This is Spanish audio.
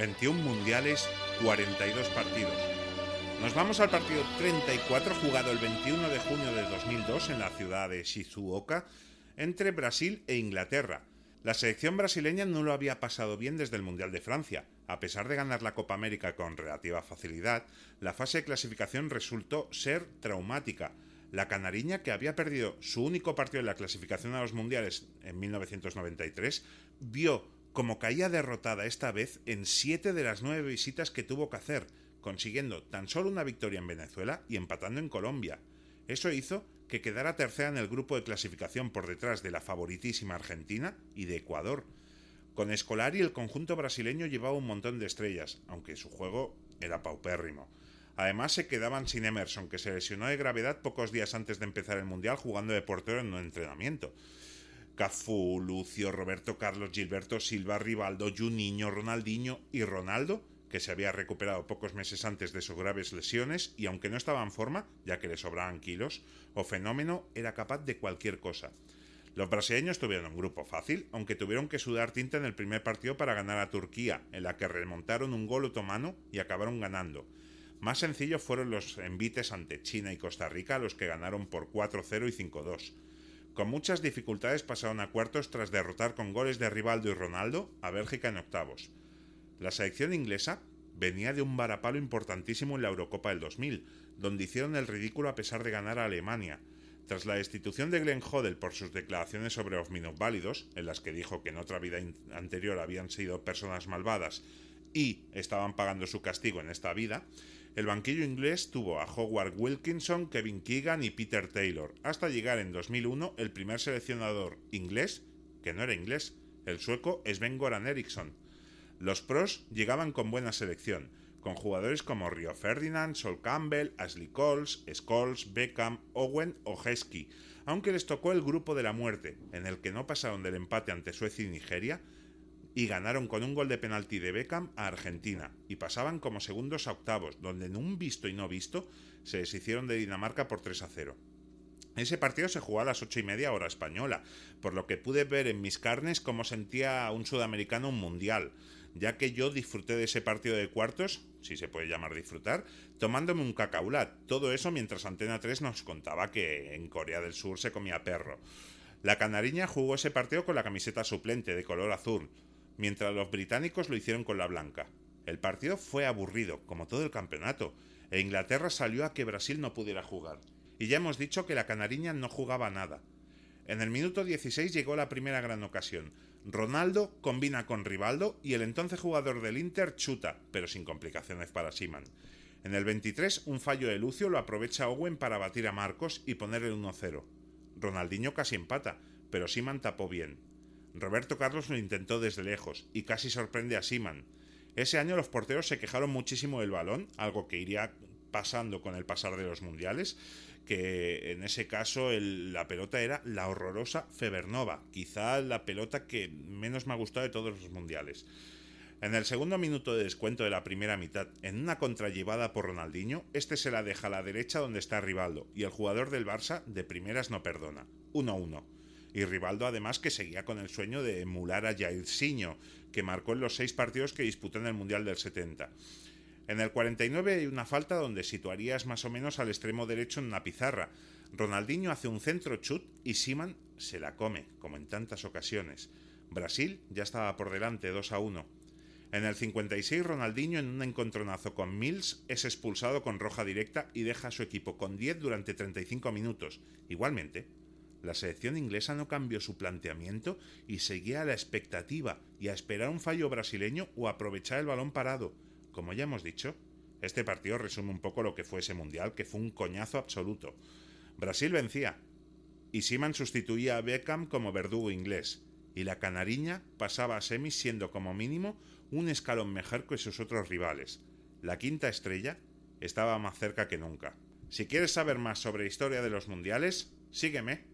21 mundiales, 42 partidos. Nos vamos al partido 34 jugado el 21 de junio de 2002 en la ciudad de Shizuoka entre Brasil e Inglaterra. La selección brasileña no lo había pasado bien desde el Mundial de Francia. A pesar de ganar la Copa América con relativa facilidad, la fase de clasificación resultó ser traumática. La canariña, que había perdido su único partido en la clasificación a los mundiales en 1993, vio como caía derrotada esta vez en siete de las nueve visitas que tuvo que hacer, consiguiendo tan solo una victoria en Venezuela y empatando en Colombia. Eso hizo que quedara tercera en el grupo de clasificación por detrás de la favoritísima Argentina y de Ecuador. Con Escolari el conjunto brasileño llevaba un montón de estrellas, aunque su juego era paupérrimo. Además se quedaban sin Emerson, que se lesionó de gravedad pocos días antes de empezar el Mundial jugando de portero en un entrenamiento. Cafú, Lucio, Roberto Carlos, Gilberto Silva, Rivaldo, Juninho, Ronaldinho y Ronaldo, que se había recuperado pocos meses antes de sus graves lesiones y aunque no estaba en forma, ya que le sobraban kilos, o fenómeno era capaz de cualquier cosa. Los brasileños tuvieron un grupo fácil, aunque tuvieron que sudar tinta en el primer partido para ganar a Turquía, en la que remontaron un gol otomano y acabaron ganando. Más sencillos fueron los envites ante China y Costa Rica, los que ganaron por 4-0 y 5-2. Con muchas dificultades pasaron a cuartos tras derrotar con goles de Rivaldo y Ronaldo a Bélgica en octavos. La selección inglesa venía de un varapalo importantísimo en la Eurocopa del 2000, donde hicieron el ridículo a pesar de ganar a Alemania. Tras la destitución de Glenn Hoddle por sus declaraciones sobre los válidos, en las que dijo que en otra vida anterior habían sido personas malvadas y estaban pagando su castigo en esta vida, el banquillo inglés tuvo a Howard Wilkinson, Kevin Keegan y Peter Taylor, hasta llegar en 2001 el primer seleccionador inglés, que no era inglés, el sueco Sven Goran Eriksson. Los pros llegaban con buena selección, con jugadores como Rio Ferdinand, Sol Campbell, Ashley Coles, Scholes, Beckham, Owen o Heskey, aunque les tocó el grupo de la muerte, en el que no pasaron del empate ante Suecia y Nigeria, y ganaron con un gol de penalti de Beckham a Argentina y pasaban como segundos a octavos, donde en un visto y no visto se deshicieron de Dinamarca por 3 a 0. Ese partido se jugó a las ocho y media hora española, por lo que pude ver en mis carnes cómo sentía un sudamericano un mundial, ya que yo disfruté de ese partido de cuartos, si se puede llamar disfrutar, tomándome un cacaulat, todo eso mientras Antena 3 nos contaba que en Corea del Sur se comía perro. La canariña jugó ese partido con la camiseta suplente de color azul, mientras los británicos lo hicieron con la blanca. El partido fue aburrido, como todo el campeonato, e Inglaterra salió a que Brasil no pudiera jugar. Y ya hemos dicho que la canariña no jugaba nada. En el minuto 16 llegó la primera gran ocasión. Ronaldo combina con Rivaldo y el entonces jugador del Inter chuta, pero sin complicaciones para Siman. En el 23, un fallo de Lucio lo aprovecha Owen para batir a Marcos y poner el 1-0. Ronaldinho casi empata, pero Siman tapó bien. Roberto Carlos lo intentó desde lejos y casi sorprende a Siman. Ese año los porteros se quejaron muchísimo del balón, algo que iría pasando con el pasar de los mundiales, que en ese caso la pelota era la horrorosa Febernova, quizá la pelota que menos me ha gustado de todos los mundiales. En el segundo minuto de descuento de la primera mitad, en una contrallevada por Ronaldinho, este se la deja a la derecha donde está Rivaldo, y el jugador del Barça de primeras no perdona. 1-1 y Rivaldo además que seguía con el sueño de emular a Jairzinho, que marcó en los seis partidos que disputó en el Mundial del 70. En el 49 hay una falta donde situarías más o menos al extremo derecho en una pizarra. Ronaldinho hace un centro chut y Siman se la come, como en tantas ocasiones. Brasil ya estaba por delante 2 a 1. En el 56 Ronaldinho en un encontronazo con Mills es expulsado con roja directa y deja a su equipo con 10 durante 35 minutos. Igualmente, la selección inglesa no cambió su planteamiento y seguía a la expectativa y a esperar un fallo brasileño o aprovechar el balón parado. Como ya hemos dicho, este partido resume un poco lo que fue ese mundial, que fue un coñazo absoluto. Brasil vencía, y Seaman sustituía a Beckham como verdugo inglés, y la canariña pasaba a semis siendo como mínimo un escalón mejor que sus otros rivales. La quinta estrella estaba más cerca que nunca. Si quieres saber más sobre historia de los mundiales, sígueme